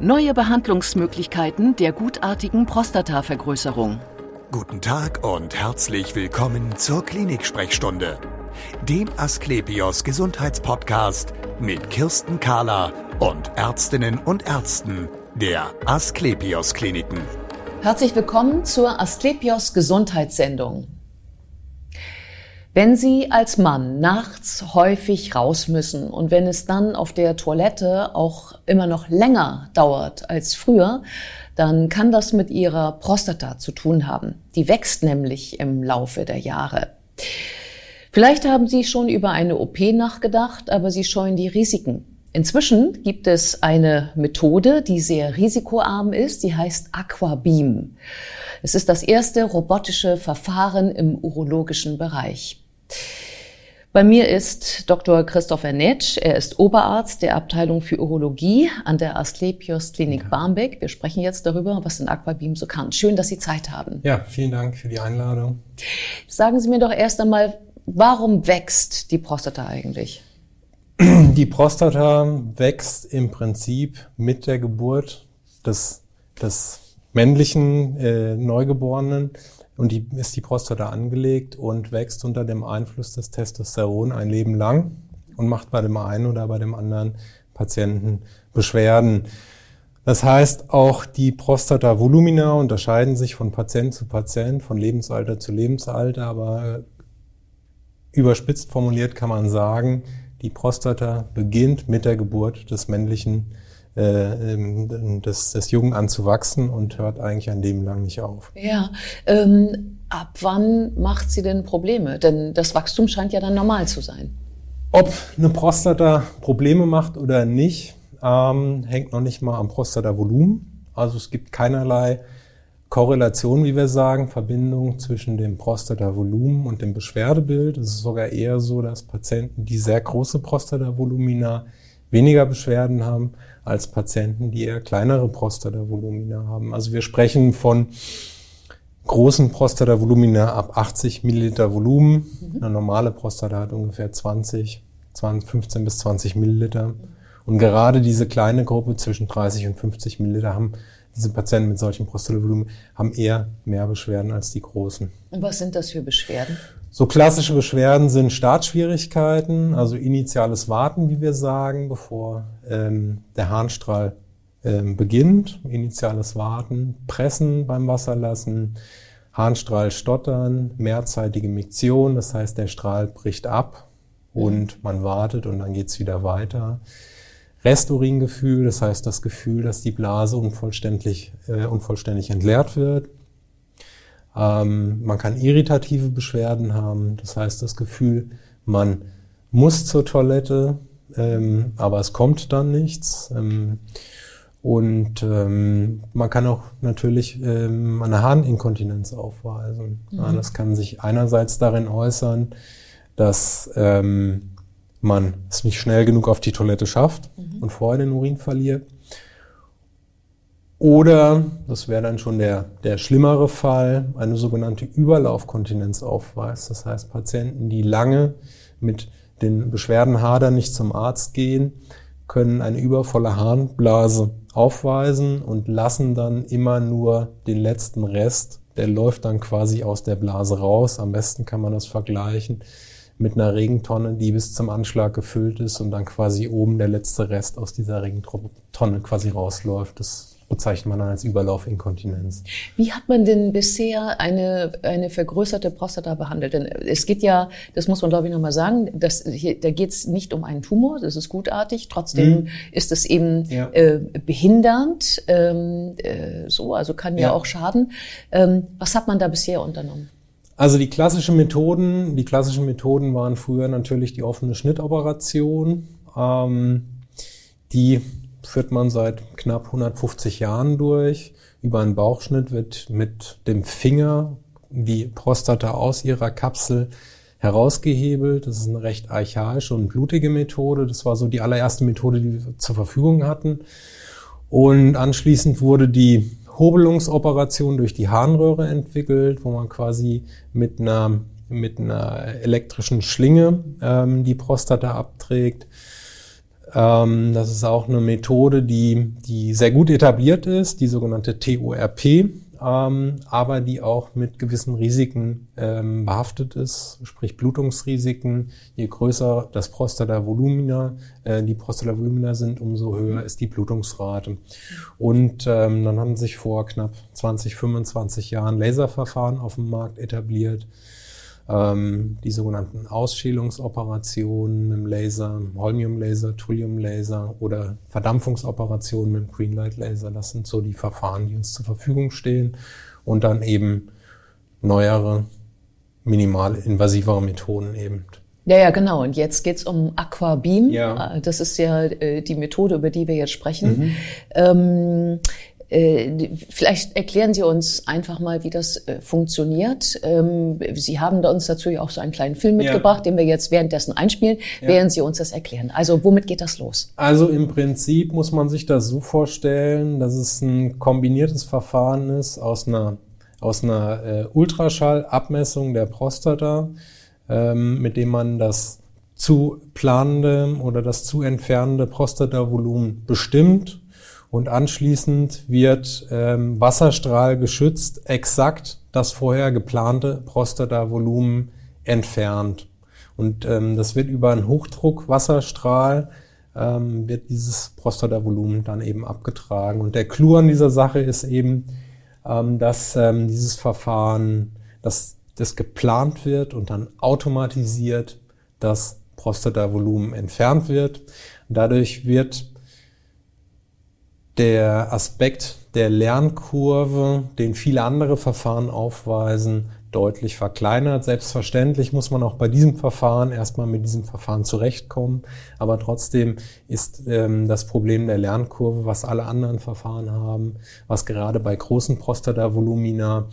Neue Behandlungsmöglichkeiten der gutartigen Prostatavergrößerung. Guten Tag und herzlich willkommen zur Klinik-Sprechstunde, dem Asklepios Gesundheitspodcast mit Kirsten Kahler und Ärztinnen und Ärzten der Asklepios Kliniken. Herzlich willkommen zur Asklepios Gesundheitssendung. Wenn Sie als Mann nachts häufig raus müssen und wenn es dann auf der Toilette auch immer noch länger dauert als früher, dann kann das mit Ihrer Prostata zu tun haben. Die wächst nämlich im Laufe der Jahre. Vielleicht haben Sie schon über eine OP nachgedacht, aber Sie scheuen die Risiken. Inzwischen gibt es eine Methode, die sehr risikoarm ist, die heißt Aquabeam. Es ist das erste robotische Verfahren im urologischen Bereich. Bei mir ist Dr. Christopher Netsch. Er ist Oberarzt der Abteilung für Urologie an der Asklepios Klinik. Barmbek. Wir sprechen jetzt darüber, was in Aquabeam so kann. Schön, dass Sie Zeit haben. Ja, vielen Dank für die Einladung. Sagen Sie mir doch erst einmal, warum wächst die Prostata eigentlich? Die Prostata wächst im Prinzip mit der Geburt des, des männlichen äh, Neugeborenen und die ist die Prostata angelegt und wächst unter dem Einfluss des Testosteron ein Leben lang und macht bei dem einen oder bei dem anderen Patienten Beschwerden. Das heißt, auch die Prostata-Volumina unterscheiden sich von Patient zu Patient, von Lebensalter zu Lebensalter, aber überspitzt formuliert kann man sagen, die Prostata beginnt mit der Geburt des männlichen äh, ähm, des, des Jungen an zu wachsen und hört eigentlich ein Leben lang nicht auf. Ja, ähm, ab wann macht sie denn Probleme? Denn das Wachstum scheint ja dann normal zu sein. Ob eine Prostata Probleme macht oder nicht, ähm, hängt noch nicht mal am Prostatavolumen. Also es gibt keinerlei Korrelation, wie wir sagen, Verbindung zwischen dem Prostatavolumen und dem Beschwerdebild. Es ist sogar eher so, dass Patienten, die sehr große Prostatavolumina weniger Beschwerden haben als Patienten, die eher kleinere Prostatavolumina haben. Also wir sprechen von großen Prostatavolumina ab 80 Milliliter Volumen. Mhm. Eine normale Prostata hat ungefähr 20, 20, 15 bis 20 Milliliter. Und gerade diese kleine Gruppe zwischen 30 und 50 Milliliter haben diese Patienten mit solchen Prostatavolumen haben eher mehr Beschwerden als die großen. Und was sind das für Beschwerden? So klassische Beschwerden sind Startschwierigkeiten, also initiales Warten, wie wir sagen, bevor ähm, der Harnstrahl ähm, beginnt. Initiales Warten, Pressen beim Wasserlassen, Harnstrahl stottern, mehrzeitige Miktion, das heißt, der Strahl bricht ab und man wartet und dann geht's wieder weiter. Resturingefühl, das heißt das Gefühl, dass die Blase unvollständig, äh, unvollständig entleert wird. Ähm, man kann irritative Beschwerden haben, das heißt das Gefühl, man muss zur Toilette, ähm, aber es kommt dann nichts. Ähm, und ähm, man kann auch natürlich ähm, eine Harninkontinenz aufweisen. Mhm. Ja, das kann sich einerseits darin äußern, dass ähm, man es nicht schnell genug auf die Toilette schafft mhm. und vorher den Urin verliert. Oder, das wäre dann schon der, der schlimmere Fall, eine sogenannte Überlaufkontinenz aufweist. Das heißt, Patienten, die lange mit den Beschwerden hadern, nicht zum Arzt gehen, können eine übervolle Harnblase aufweisen und lassen dann immer nur den letzten Rest, der läuft dann quasi aus der Blase raus. Am besten kann man das vergleichen mit einer Regentonne, die bis zum Anschlag gefüllt ist und dann quasi oben der letzte Rest aus dieser Regentonne quasi rausläuft. Das bezeichnet man dann als Überlaufinkontinenz. Wie hat man denn bisher eine, eine vergrößerte Prostata behandelt? Denn es geht ja, das muss man glaube ich nochmal sagen, dass hier, da geht es nicht um einen Tumor, das ist gutartig, trotzdem mhm. ist es eben ja. äh, behindernd, ähm, äh, so, also kann ja, ja auch schaden. Ähm, was hat man da bisher unternommen? Also die klassischen Methoden, die klassischen Methoden waren früher natürlich die offene Schnittoperation. Ähm, die führt man seit knapp 150 Jahren durch. Über einen Bauchschnitt wird mit dem Finger die Prostata aus ihrer Kapsel herausgehebelt. Das ist eine recht archaische und blutige Methode. Das war so die allererste Methode, die wir zur Verfügung hatten. Und anschließend wurde die Hobelungsoperation durch die Harnröhre entwickelt, wo man quasi mit einer, mit einer elektrischen Schlinge ähm, die Prostata abträgt. Ähm, das ist auch eine Methode, die, die sehr gut etabliert ist, die sogenannte TORP, ähm, aber die auch mit gewissen Risiken ähm, behaftet ist, sprich Blutungsrisiken. Je größer das Prostata-Volumina, äh, die Prostata-Volumina sind, umso höher ist die Blutungsrate. Und ähm, dann haben sich vor knapp 20, 25 Jahren Laserverfahren auf dem Markt etabliert ähm, die sogenannten Ausschälungsoperationen mit dem Laser, Holmium-Laser, Thulium-Laser oder Verdampfungsoperationen mit dem Greenlight-Laser. Das sind so die Verfahren, die uns zur Verfügung stehen. Und dann eben neuere, minimal invasivere Methoden eben. Ja, ja, genau. Und jetzt geht's um Aquabeam. Ja. Das ist ja äh, die Methode, über die wir jetzt sprechen. Mhm. Ähm, äh, vielleicht erklären Sie uns einfach mal, wie das äh, funktioniert. Ähm, Sie haben uns dazu ja auch so einen kleinen Film mitgebracht, ja. den wir jetzt währenddessen einspielen, ja. während Sie uns das erklären. Also womit geht das los? Also im Prinzip muss man sich das so vorstellen, dass es ein kombiniertes Verfahren ist aus einer, aus einer äh, Ultraschallabmessung der Prostata, ähm, mit dem man das zu planende oder das zu entfernende Prostatavolumen bestimmt und anschließend wird ähm, Wasserstrahl geschützt exakt das vorher geplante Prostatavolumen entfernt. Und ähm, das wird über einen Hochdruckwasserstrahl ähm, wird dieses Prostatavolumen dann eben abgetragen. Und der Clou an dieser Sache ist eben, ähm, dass ähm, dieses Verfahren, dass das geplant wird und dann automatisiert das Prostatavolumen entfernt wird. Dadurch wird der Aspekt der Lernkurve, den viele andere Verfahren aufweisen, deutlich verkleinert. Selbstverständlich muss man auch bei diesem Verfahren erstmal mit diesem Verfahren zurechtkommen. Aber trotzdem ist ähm, das Problem der Lernkurve, was alle anderen Verfahren haben, was gerade bei großen Prostatavolumina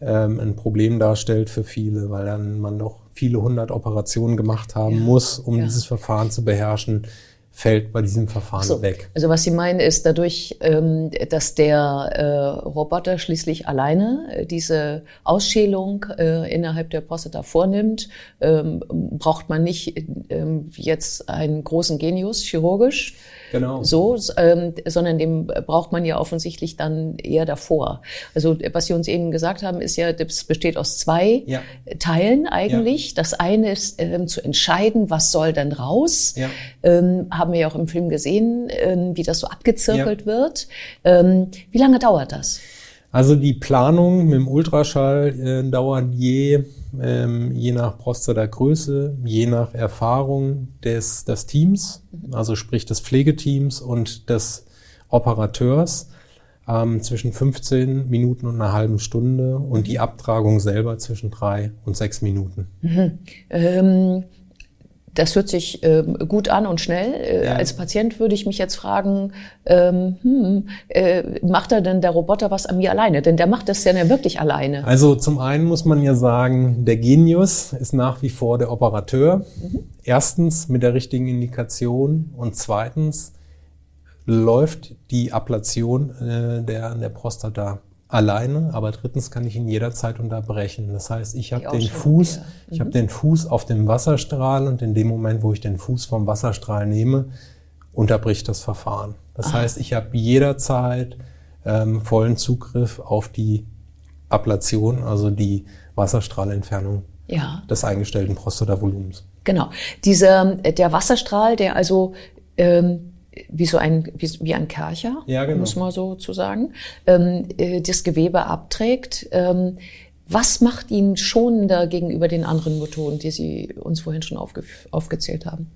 ähm, ein Problem darstellt für viele, weil dann man doch viele hundert Operationen gemacht haben ja. muss, um ja. dieses Verfahren zu beherrschen fällt bei diesem Verfahren so, weg. Also was Sie meinen ist dadurch, ähm, dass der äh, Roboter schließlich alleine äh, diese Ausschälung äh, innerhalb der Prostata vornimmt, ähm, braucht man nicht ähm, jetzt einen großen Genius chirurgisch, Genau. So, ähm, sondern dem braucht man ja offensichtlich dann eher davor. Also was Sie uns eben gesagt haben, ist ja, das besteht aus zwei ja. Teilen eigentlich. Ja. Das eine ist ähm, zu entscheiden, was soll dann raus. Ja. Ähm, haben wir ja auch im Film gesehen, ähm, wie das so abgezirkelt wird. Ähm, wie lange dauert das? Also die Planung mit dem Ultraschall äh, dauert je, ähm, je nach Prostata-Größe, je nach Erfahrung des, des Teams, also sprich des Pflegeteams und des Operateurs ähm, zwischen 15 Minuten und einer halben Stunde und die Abtragung selber zwischen drei und sechs Minuten. Mhm. Ähm das hört sich ähm, gut an und schnell. Äh, ja. Als Patient würde ich mich jetzt fragen, ähm, hm, äh, macht er denn der Roboter was an mir alleine? Denn der macht das ja wirklich alleine. Also zum einen muss man ja sagen, der Genius ist nach wie vor der Operateur. Mhm. Erstens mit der richtigen Indikation und zweitens läuft die Ablation äh, der, der Prostata alleine, aber drittens kann ich ihn jederzeit unterbrechen. Das heißt, ich habe den Fuß, mhm. ich habe den Fuß auf dem Wasserstrahl und in dem Moment, wo ich den Fuß vom Wasserstrahl nehme, unterbricht das Verfahren. Das ah. heißt, ich habe jederzeit ähm, vollen Zugriff auf die Ablation, also die Wasserstrahlentfernung ja. des eingestellten Prostatavolumens. Genau. Dieser, der Wasserstrahl, der also ähm, wie so ein, wie, wie ein Kercher, ja, genau. muss man so zu sagen, ähm, äh, das Gewebe abträgt. Ähm, was macht ihn schonender gegenüber den anderen Methoden, die Sie uns vorhin schon aufge aufgezählt haben?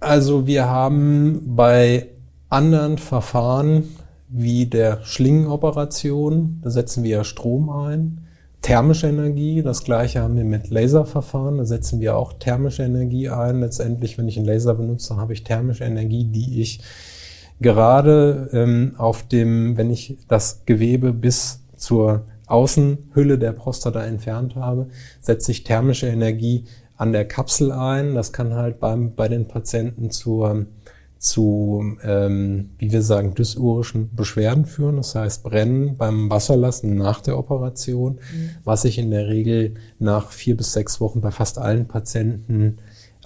Also wir haben bei anderen Verfahren wie der Schlingenoperation, da setzen wir ja Strom ein, thermische Energie. Das gleiche haben wir mit Laserverfahren. Da setzen wir auch thermische Energie ein. Letztendlich, wenn ich einen Laser benutze, habe ich thermische Energie, die ich gerade ähm, auf dem, wenn ich das Gewebe bis zur Außenhülle der Prostata entfernt habe, setze ich thermische Energie an der Kapsel ein. Das kann halt beim, bei den Patienten zur zu, ähm, wie wir sagen, dysurischen Beschwerden führen, das heißt Brennen beim Wasserlassen nach der Operation, mhm. was sich in der Regel nach vier bis sechs Wochen bei fast allen Patienten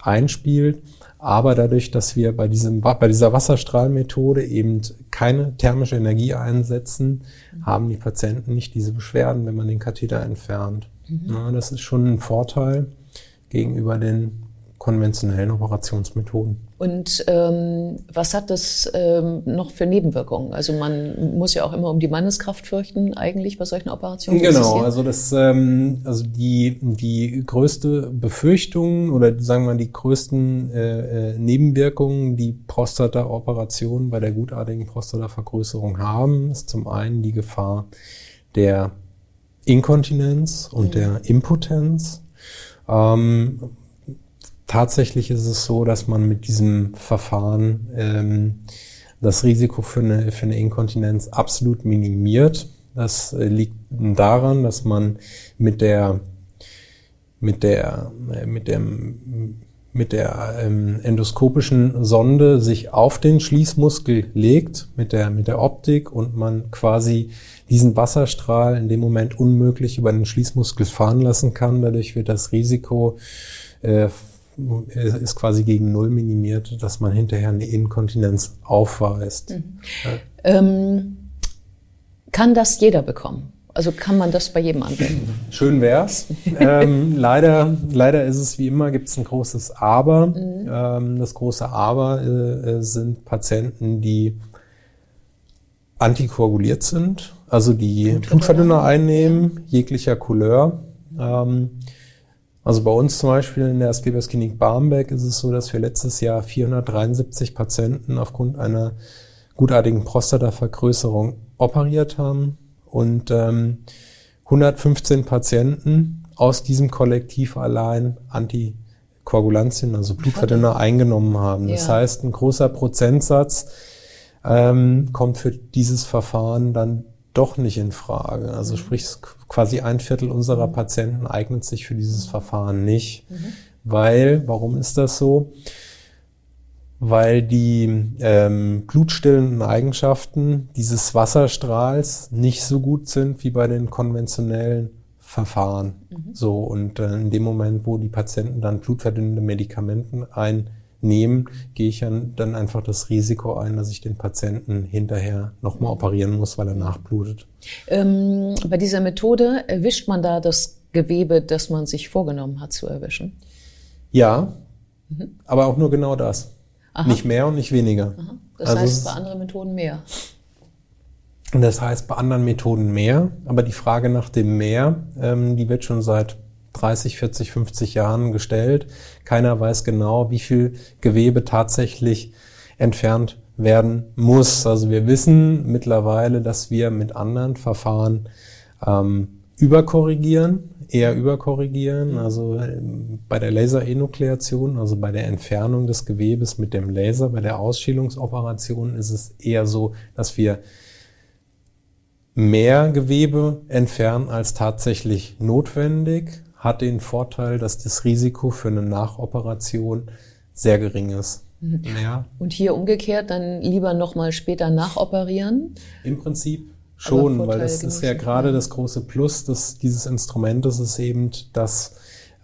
einspielt. Aber dadurch, dass wir bei, diesem, bei dieser Wasserstrahlmethode eben keine thermische Energie einsetzen, haben die Patienten nicht diese Beschwerden, wenn man den Katheter entfernt. Mhm. Ja, das ist schon ein Vorteil gegenüber den konventionellen Operationsmethoden. Und ähm, was hat das ähm, noch für Nebenwirkungen? Also man muss ja auch immer um die Manneskraft fürchten, eigentlich bei solchen Operationen. Genau, also das, ähm, also die die größte Befürchtung oder sagen wir mal die größten äh, äh, Nebenwirkungen, die Prostata-Operationen bei der gutartigen Prostatavergrößerung haben, ist zum einen die Gefahr der Inkontinenz und mhm. der Impotenz. Ähm, tatsächlich ist es so, dass man mit diesem Verfahren ähm, das Risiko für eine, für eine Inkontinenz absolut minimiert. Das äh, liegt daran, dass man mit der mit der äh, mit dem mit der ähm, endoskopischen Sonde sich auf den Schließmuskel legt mit der mit der Optik und man quasi diesen Wasserstrahl in dem Moment unmöglich über den Schließmuskel fahren lassen kann. Dadurch wird das Risiko äh, ist quasi gegen Null minimiert, dass man hinterher eine Inkontinenz aufweist. Mhm. Ja. Ähm, kann das jeder bekommen? Also kann man das bei jedem anwenden? Schön wär's. ähm, leider, leider ist es wie immer, gibt es ein großes Aber. Mhm. Ähm, das große Aber äh, äh, sind Patienten, die antikoaguliert sind, also die Blutverdünner einnehmen, jeglicher Couleur. Ähm, also bei uns zum Beispiel in der Asklepios Klinik Barmbek ist es so, dass wir letztes Jahr 473 Patienten aufgrund einer gutartigen Prostatavergrößerung operiert haben. Und ähm, 115 Patienten aus diesem Kollektiv allein Antikoagulantien, also Blutverdünner, eingenommen haben. Das heißt, ein großer Prozentsatz ähm, kommt für dieses Verfahren dann doch nicht in Frage. Also mhm. sprich, quasi ein Viertel unserer Patienten eignet sich für dieses Verfahren nicht. Mhm. Weil, warum ist das so? Weil die ähm, blutstillenden Eigenschaften dieses Wasserstrahls nicht so gut sind wie bei den konventionellen Verfahren. Mhm. So, und äh, in dem Moment, wo die Patienten dann blutverdünnende Medikamenten ein nehmen, gehe ich dann einfach das Risiko ein, dass ich den Patienten hinterher nochmal operieren muss, weil er nachblutet. Ähm, bei dieser Methode erwischt man da das Gewebe, das man sich vorgenommen hat zu erwischen? Ja, mhm. aber auch nur genau das. Aha. Nicht mehr und nicht weniger. Aha. Das also heißt bei anderen Methoden mehr. Das heißt bei anderen Methoden mehr, aber die Frage nach dem Mehr, ähm, die wird schon seit 30, 40, 50 Jahren gestellt. Keiner weiß genau, wie viel Gewebe tatsächlich entfernt werden muss. Also wir wissen mittlerweile, dass wir mit anderen Verfahren ähm, überkorrigieren, eher überkorrigieren. Also ähm, bei der Laserenukleation, also bei der Entfernung des Gewebes mit dem Laser, bei der Ausschälungsoperation ist es eher so, dass wir mehr Gewebe entfernen als tatsächlich notwendig hat den Vorteil, dass das Risiko für eine Nachoperation sehr gering ist. Mhm. Ja. Und hier umgekehrt dann lieber nochmal später nachoperieren? Im Prinzip schon, weil das ist ja gerade das große Plus des, dieses Instrumentes ist eben, dass,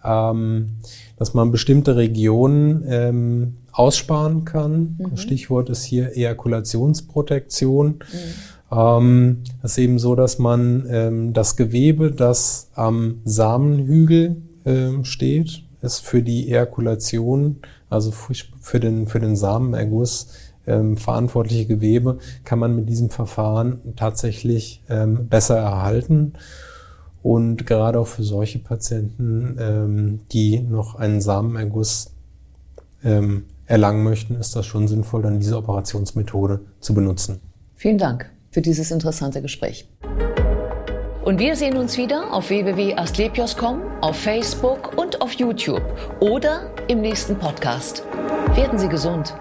ähm, dass man bestimmte Regionen ähm, aussparen kann. Mhm. Stichwort ist hier Ejakulationsprotektion. Mhm. Ähm, es ist eben so, dass man ähm, das Gewebe, das am Samenhügel ähm, steht, ist für die Ejakulation, also für den, für den Samenerguss ähm, verantwortliche Gewebe, kann man mit diesem Verfahren tatsächlich ähm, besser erhalten. Und gerade auch für solche Patienten, ähm, die noch einen Samenerguss ähm, erlangen möchten, ist das schon sinnvoll, dann diese Operationsmethode zu benutzen. Vielen Dank für dieses interessante Gespräch. Und wir sehen uns wieder auf www.astlepios.com, auf Facebook und auf YouTube oder im nächsten Podcast. Werden Sie gesund.